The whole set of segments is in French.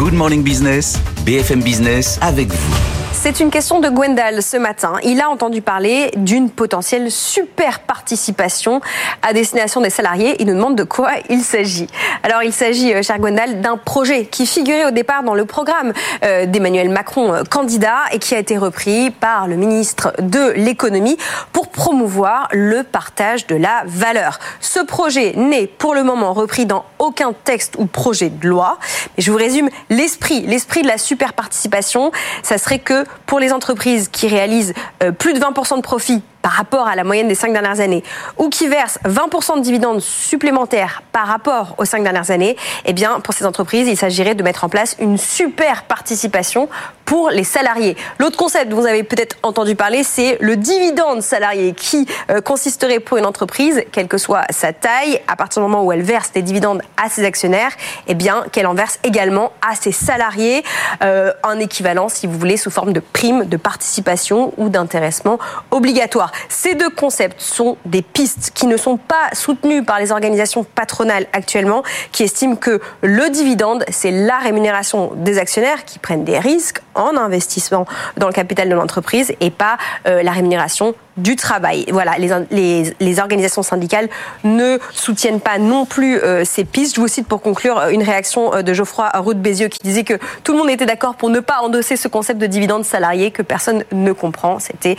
Good Morning Business, BFM Business avec vous. C'est une question de Gwendal ce matin. Il a entendu parler d'une potentielle super participation à destination des salariés. Il nous demande de quoi il s'agit. Alors il s'agit, euh, cher Gwendal, d'un projet qui figurait au départ dans le programme euh, d'Emmanuel Macron euh, candidat et qui a été repris par le ministre de l'économie pour promouvoir le partage de la valeur. Ce projet n'est pour le moment repris dans aucun texte ou projet de loi. Mais je vous résume l'esprit. L'esprit de la super participation, ça serait que pour les entreprises qui réalisent euh, plus de 20% de profit par rapport à la moyenne des cinq dernières années, ou qui versent 20% de dividendes supplémentaires par rapport aux cinq dernières années, eh bien, pour ces entreprises, il s'agirait de mettre en place une super participation pour les salariés. L'autre concept dont vous avez peut-être entendu parler, c'est le dividende salarié qui euh, consisterait pour une entreprise, quelle que soit sa taille, à partir du moment où elle verse des dividendes à ses actionnaires, eh bien, qu'elle en verse également à ses salariés, euh, en équivalent, si vous voulez, sous forme de prime de participation ou d'intéressement obligatoire. Ces deux concepts sont des pistes qui ne sont pas soutenues par les organisations patronales actuellement, qui estiment que le dividende, c'est la rémunération des actionnaires qui prennent des risques en investissement dans le capital de l'entreprise et pas euh, la rémunération du travail. Voilà, les, organisations syndicales ne soutiennent pas non plus euh, ces pistes. Je vous cite pour conclure euh, une réaction de Geoffroy Roux Bézieux qui disait que tout le monde était d'accord pour ne pas endosser ce concept de dividende salarié que personne ne comprend. C'était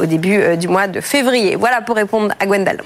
au début du mois de février. Voilà pour répondre à Gwendal.